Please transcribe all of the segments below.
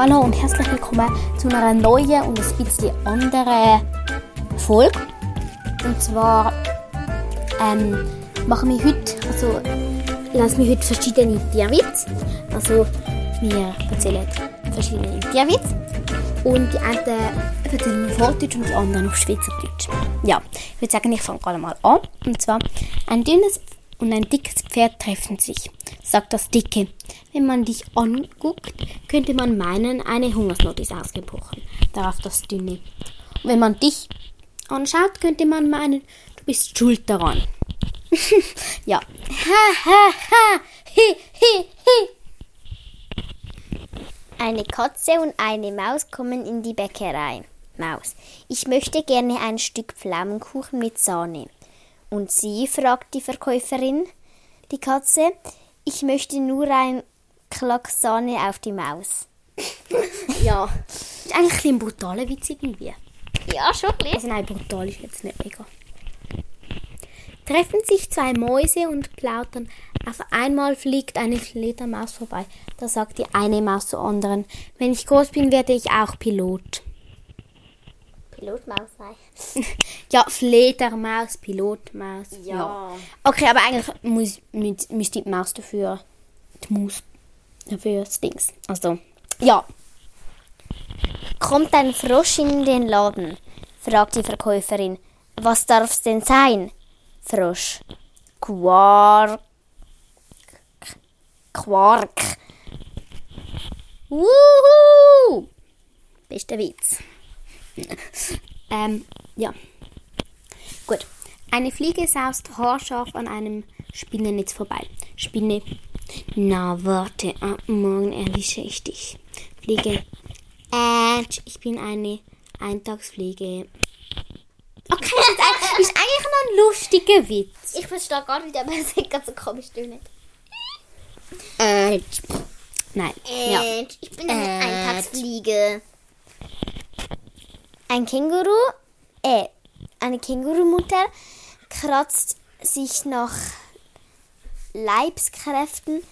Hallo und herzlich willkommen zu einer neuen und ein bisschen anderen Folge. Und zwar ähm, machen wir heute, also lassen wir heute verschiedene Tierwitze. Also wir erzählen verschiedene Tierwitze. Und die einen erzählen auf Hochdeutsch und die anderen auf Schweizerdeutsch. Ja, ich würde sagen, ich fange gerade mal an. Und zwar, ein dünnes und ein dickes Pferd treffen sich, sagt das Dicke. Wenn man dich anguckt, könnte man meinen, eine Hungersnot ist ausgebrochen. Darauf das Dünne. Und wenn man dich anschaut, könnte man meinen, du bist schuld daran. ja. Ha, ha, ha. Hi, hi, hi. Eine Katze und eine Maus kommen in die Bäckerei. Maus. Ich möchte gerne ein Stück Pflaumenkuchen mit Sahne. Und Sie? fragt die Verkäuferin. Die Katze. Ich möchte nur ein Klack Sahne auf die Maus. Ja. Ist eigentlich ein brutaler Witz irgendwie. Ja, schon ein Also nein, brutal ist jetzt nicht mega. Treffen sich zwei Mäuse und plaudern. Auf einmal fliegt eine Fledermaus vorbei. Da sagt die eine Maus zur anderen, wenn ich groß bin, werde ich auch Pilot. Pilotmaus sein. Ja, Fledermaus, Pilotmaus. Ja. Okay, aber eigentlich muss, müsste die Maus dafür, die Maus dafür das Dings. Also, ja. Kommt ein Frosch in den Laden? fragt die Verkäuferin. Was darf's denn sein? Frosch. Quark. Quark. Wuhu! Bester Witz. ähm, ja. Eine Fliege saust haarscharf an einem Spinnennetz vorbei. Spinne. Na, warte, ab morgen erwische ich dich. Fliege. Äh, ich bin eine Eintagsfliege. Okay, das ist, eigentlich noch ein lustiger Witz. Ich verstehe gar nicht, aber es ist ganz so komisch tönen. Äh, nein. Ja. Äh, Ich bin eine Äh. Eintagsfliege. Ein Känguru, äh, eine Kängurumutter kratzt sich nach Leibskräften.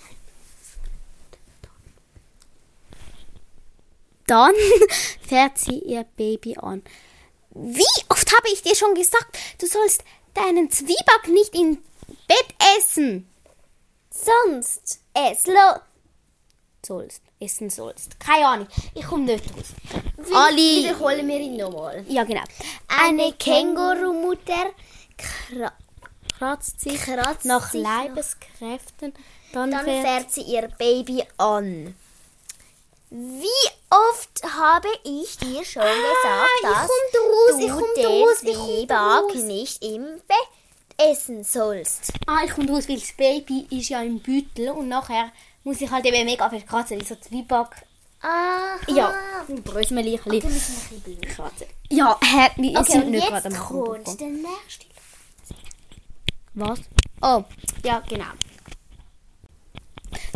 Dann fährt sie ihr Baby an. Wie oft habe ich dir schon gesagt, du sollst deinen Zwieback nicht im Bett essen? Sonst es lo. Sollst, essen sollst. Keine Ahnung, ich komme nicht raus. Alle. Alle. Wiederholen wir ihn nochmal. Ja, genau. Eine Kängurumutter kra kratzt sich kratzt nach sich Leibeskräften. Dann, Dann fährt, fährt sie ihr Baby an. Wie oft habe ich dir schon gesagt, ich dass raus, du komm den Zwieback nicht im Bett essen sollst? Ah, ich komme raus, weil das Baby ist ja im Beutel und nachher muss ich halt eben mega viel kratzen, weil so Zwieback... Aha. Ja, ein Brösmeli. Wir ein bisschen bleiben. Kratzen. Ja, hä, wir Okay, und nicht gerade jetzt am kommt der nächste. Was? Oh, ja, genau.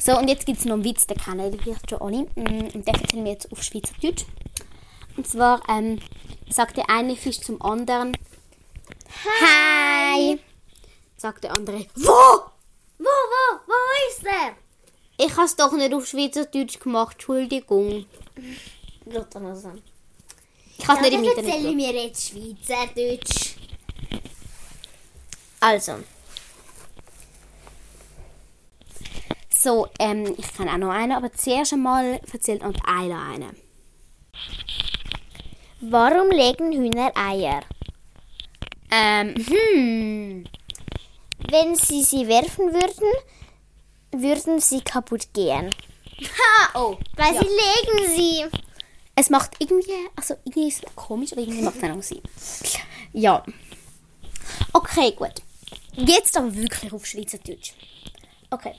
So, und jetzt gibt es noch einen Witz, den kennen vielleicht schon alle. Mm, Und den erzählen wir jetzt auf Schweizerdeutsch. Und zwar ähm, sagt der eine Fisch zum anderen Hi! Sagt der andere Wo? Wo, wo, wo ist er? Ich habe es doch nicht auf Schweizerdeutsch gemacht, Entschuldigung. Ich habe es Ja, nicht im Internet erzählen geschaut. wir jetzt Schweizerdeutsch. Also. So, ähm, ich kann auch noch einen, aber zuerst einmal erzählt uns einer einen. Warum legen Hühner Eier? Ähm, hm. Wenn sie sie werfen würden, würden sie kaputt gehen. Ha, oh. Weil Ja. sie legen sie. Es macht irgendwie, also irgendwie ist es komisch, aber irgendwie macht es auch Sinn. Ja. Okay, gut. Jetzt aber wirklich auf Schweizerdeutsch. Okay.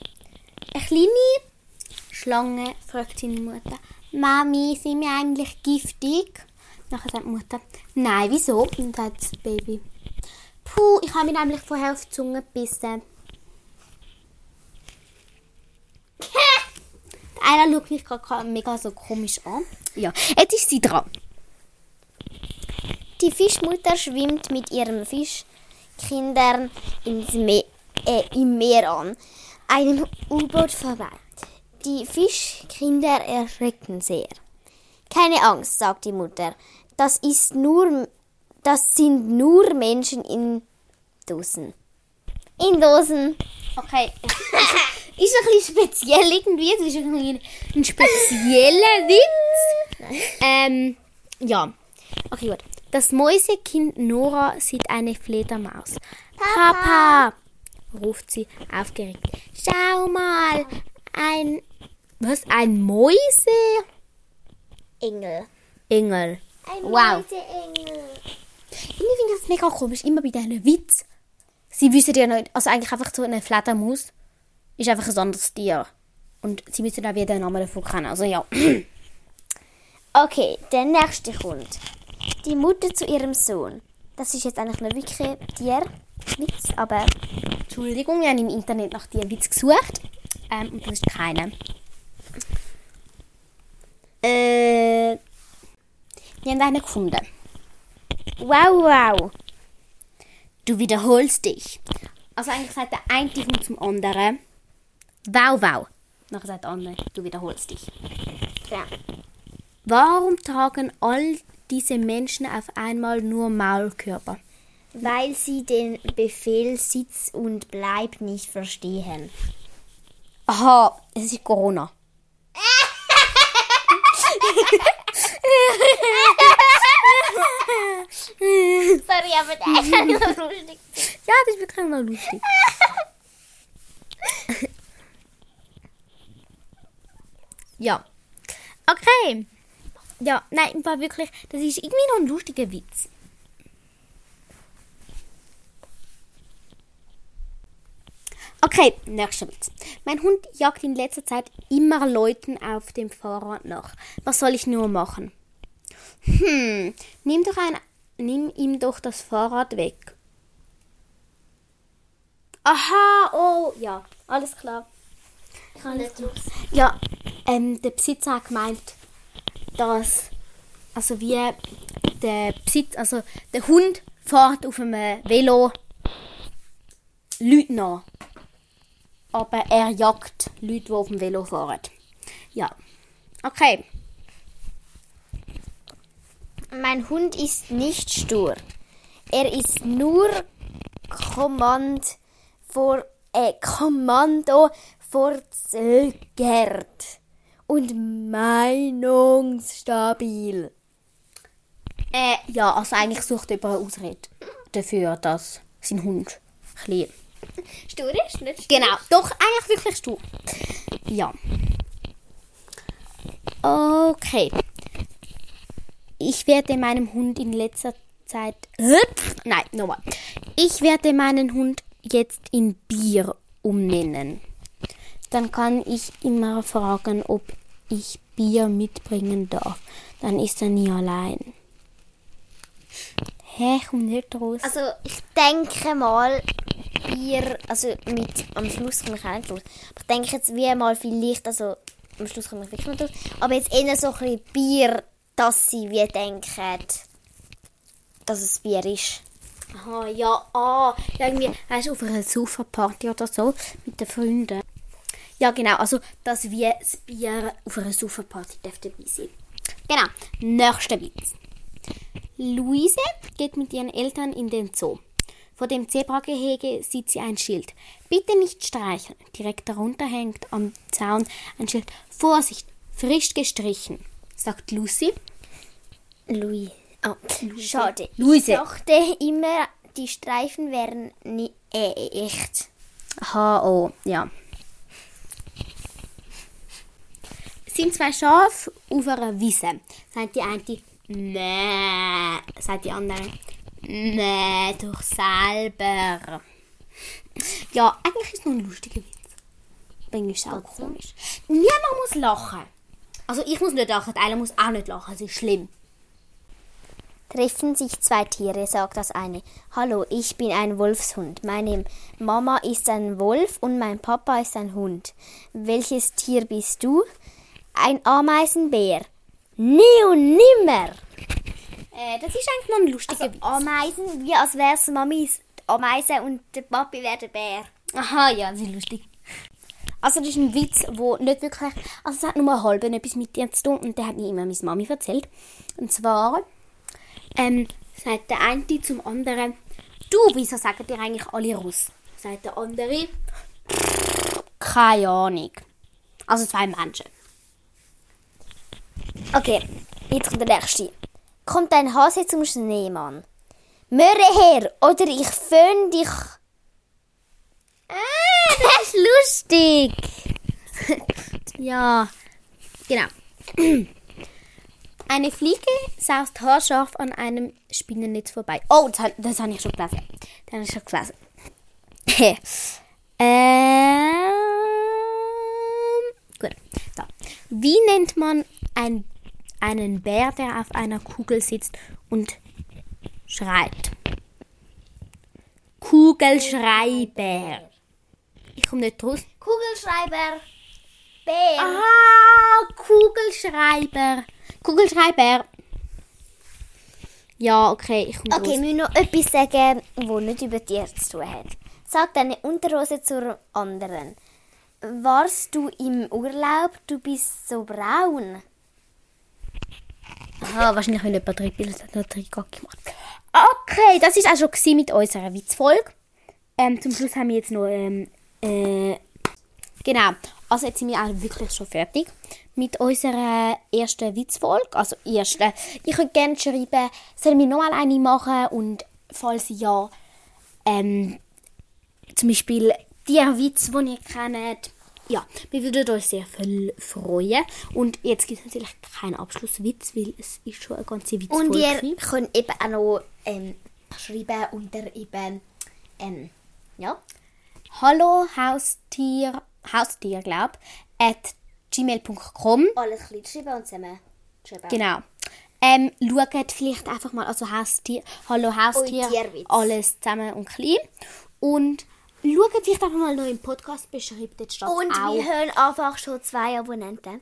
Eine kleine Schlange fragt seine Mutter, Mami, sind wir eigentlich giftig? Nachher sagt die Mutter, nein, wieso? Und sagt das Baby, puh, ich habe mich nämlich vorher auf die Zunge gebissen. Einer schaut mich gerade mega so komisch an. Ja, jetzt ist sie dran. Die Fischmutter schwimmt mit ihren Fischkindern ins Me äh, im Meer an, einem U-Boot vorbei. Die Fischkinder erschrecken sehr. Keine Angst, sagt die Mutter. Das ist nur, das sind nur Menschen in Dosen. In Dosen. Okay. ist ein bisschen speziell irgendwie. Es ist ein, bisschen ein spezieller Witz. Ähm, ja. Okay, gut. Das Mäusekind Nora sieht eine Fledermaus. Papa, ruft sie aufgeregt. Schau mal, ein was? Ein Mäuse? Engel. Engel. Ein Wow. Mäuseengel. Irgendwie finde ich das mega komisch, immer bei diesen Witz. Sie wissen ja nicht, also eigentlich einfach so eine Fledermaus ist einfach ein anderes Tier. Und sie müssen auch wieder den Namen davon kennen. Also ja. Okay, der nächste kommt. Die Mutter zu ihrem Sohn. Das ist jetzt eigentlich nur wirklich Tierwitz, aber Entschuldigung, wir haben im Internet nach diesem Witz gesucht. Ähm, und das ist keiner. Äh, wir haben einen gefunden. wow, wow. Du wiederholst dich. Also eigentlich sagt der eine Hund zum anderen. Wow, wow. Nachher sagt der andere, du wiederholst dich. Ja. Warum tragen all diese Menschen auf einmal nur Maulkörper? Weil sie den Befehl Sitz und Bleib nicht verstehen. Aha, es ist Corona. Sorry, aber der ist nur lustig. Ja, das ist wirklich mal lustig. ja. Okay. Ja, nein, war wirklich, das ist irgendwie noch ein lustiger Witz. Okay, nächster Witz. Mein Hund jagt in letzter Zeit immer Leuten auf dem Fahrrad nach. Was soll ich nur machen? Hm, nimm doch ein, nimm ihm doch das Fahrrad weg. Aha, oh, ja, alles klar. Ich habe nicht Ja, ähm, der Besitzer hat gemeint, dass, also wie der Besitz, also der Hund fährt auf einem Velo Leute nach. Aber er jagt Leute, die auf dem Velo fahren. Ja. Okay. Mein Hund ist nicht stur. Er ist nur Kommand vor, äh, Kommando verzögert und meinungsstabil. Äh, ja, also eigentlich sucht jemand eine Ausrede dafür, dass sein Hund ein Stur ist nicht stur. Genau, doch, eigentlich wirklich stur. Ja. Okay. Ich werde meinem Hund in letzter Zeit. Nein, nochmal. Ich werde meinen Hund jetzt in Bier umnennen. Dann kann ich immer fragen, ob ich Bier mitbringen darf. Dann ist er nie allein. Hä, kommt nicht raus. Also ich denke mal, Bier, also mit, am Schluss komme ich auch nicht raus. Aber ich denke jetzt wie mal vielleicht, also am Schluss komme ich wirklich nicht raus. Aber jetzt eher so ein bisschen Bier, dass sie wie denken, dass es Bier ist. Aha, ja, ah, irgendwie, weißt du, auf einer Sofa-Party oder so mit den Freunden. Ja, genau, also, dass wir das Bier auf einer Sofa-Party dabei sein. Genau, nächster Witz. Luise geht mit ihren Eltern in den Zoo. Vor dem Zebragehege sieht sie ein Schild. Bitte nicht streichen. Direkt darunter hängt am Zaun ein Schild. Vorsicht, frisch gestrichen, sagt Lucy. Louis. Oh, schade. Luise. Ich dachte immer, die Streifen wären nie, äh, echt. Oh, ja. Sind zwei Schafe auf einer Wiese. Sagt die eine, nee, sagt die andere, nee, doch selber. Ja, eigentlich ist es noch ein lustiger Witz. Ist es auch komisch. Niemand muss lachen. Also ich muss nicht lachen, einer muss auch nicht lachen, das ist schlimm. Treffen sich zwei Tiere, sagt das eine. Hallo, ich bin ein Wolfshund. Meine Mama ist ein Wolf und mein Papa ist ein Hund. Welches Tier bist du? Ein Ameisenbär. Nie und nimmer. Äh, das ist eigentlich noch ein lustiger Also Witz. Ameisen, wie als wär's Mamis Ameise und der Papi wäre der Bär. Aha, ja, das ist lustig. Also das ist ein Witz, wo nicht wirklich, also es hat nur halb etwas mit dir zu tun und der hat mir immer meine Mami erzählt. Und zwar ähm, sagt der eine zum anderen, du, wieso sagen dir eigentlich alle Russ? Sagt der andere, keine Ahnung. Also zwei Menschen. Okay, jetzt kommt der nächste. Kommt ein Hase zum Schneemann. Möhre her, oder ich föhn dich. Ah, das ist lustig. ja, genau. Eine Fliege saust haarscharf an einem Spinnennetz vorbei. Oh, das, das habe ich schon gelesen. Das habe ich schon gelesen. ähm, gut. So. Wie nennt man ein, einen Bär, der auf einer Kugel sitzt und schreit? Kugelschreibär. Ich komme nicht raus. Kugelschreiber. Bär. Ah, Kugelschreiber. Kugelschreiber. Ja, okay, ich komme Okay, raus. wir müssen noch etwas sagen, wo nicht über dir zu tun hat. Sag deine Unterhose zur anderen. Warst du im Urlaub? Du bist so braun. Aha, wahrscheinlich, wenn jemand drei Bilder hat, noch drei Gag gemacht. Okay, das ist auch schon mit unserer Witzfolge. Ähm, zum Schluss haben wir jetzt noch, ähm, äh, genau. Also jetzt sind wir auch wirklich schon fertig mit unserer ersten Witzfolge. Also erste. Ich könnte gerne schreiben, sollen wir nochmal eine machen und falls ja, ähm, zum Beispiel die Witz, die ihr kennt. Ja, wir würden uns sehr viel freuen. Und jetzt gibt es natürlich keinen Abschlusswitz, weil es ist schon eine ganze Witzfolge. Und ihr gewesen. könnt eben auch noch ähm, schreiben unter eben, ähm, ja, Hallo Haustier, Haustier glaub, at gmail.com. alles klein schreiben und zusammen schreiben. Genau. Ähm, schaut vielleicht einfach mal, also Haustier, Hallo Haustier, alles zusammen und klein. Und schaut vielleicht einfach mal noch im Podcast beschreibt, dort steht Und auch. wir haben einfach schon zwei Abonnenten.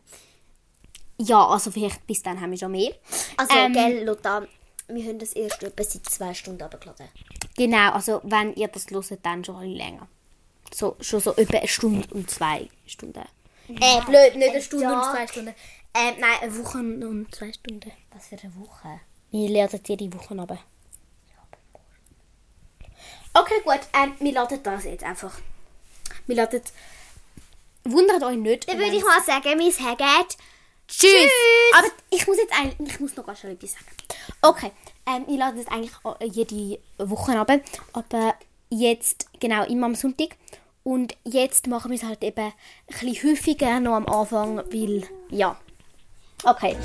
Ja, also vielleicht bis dann haben wir schon mehr. Also, Ähm, gell, Lotta, wir haben das erst etwa seit zwei Stunden abgeladen. Genau, also wenn ihr das hört, dann schon ein länger. So, schon so etwa eine Stunde und zwei Stunden. Äh, blöd, nicht eine Stunde und zwei Stunden. Ähm, nein, eine Woche und zwei Stunden. Was für eine Woche. Wir lernen die Woche aber. Okay, gut. Ähm, wir laden das jetzt einfach. Wir laden. Wundert euch nicht. Dann würde ich mal sagen, wir sagen Tschüss. Tschüss. Aber ich muss jetzt eigentlich, ich muss noch ganz schnell etwas sagen. Okay, ähm, ich lade jetzt eigentlich äh, jede Woche ab, aber jetzt genau immer am Sonntag. Und jetzt machen wir es halt eben ein bisschen häufiger noch am Anfang, weil ja. Okay.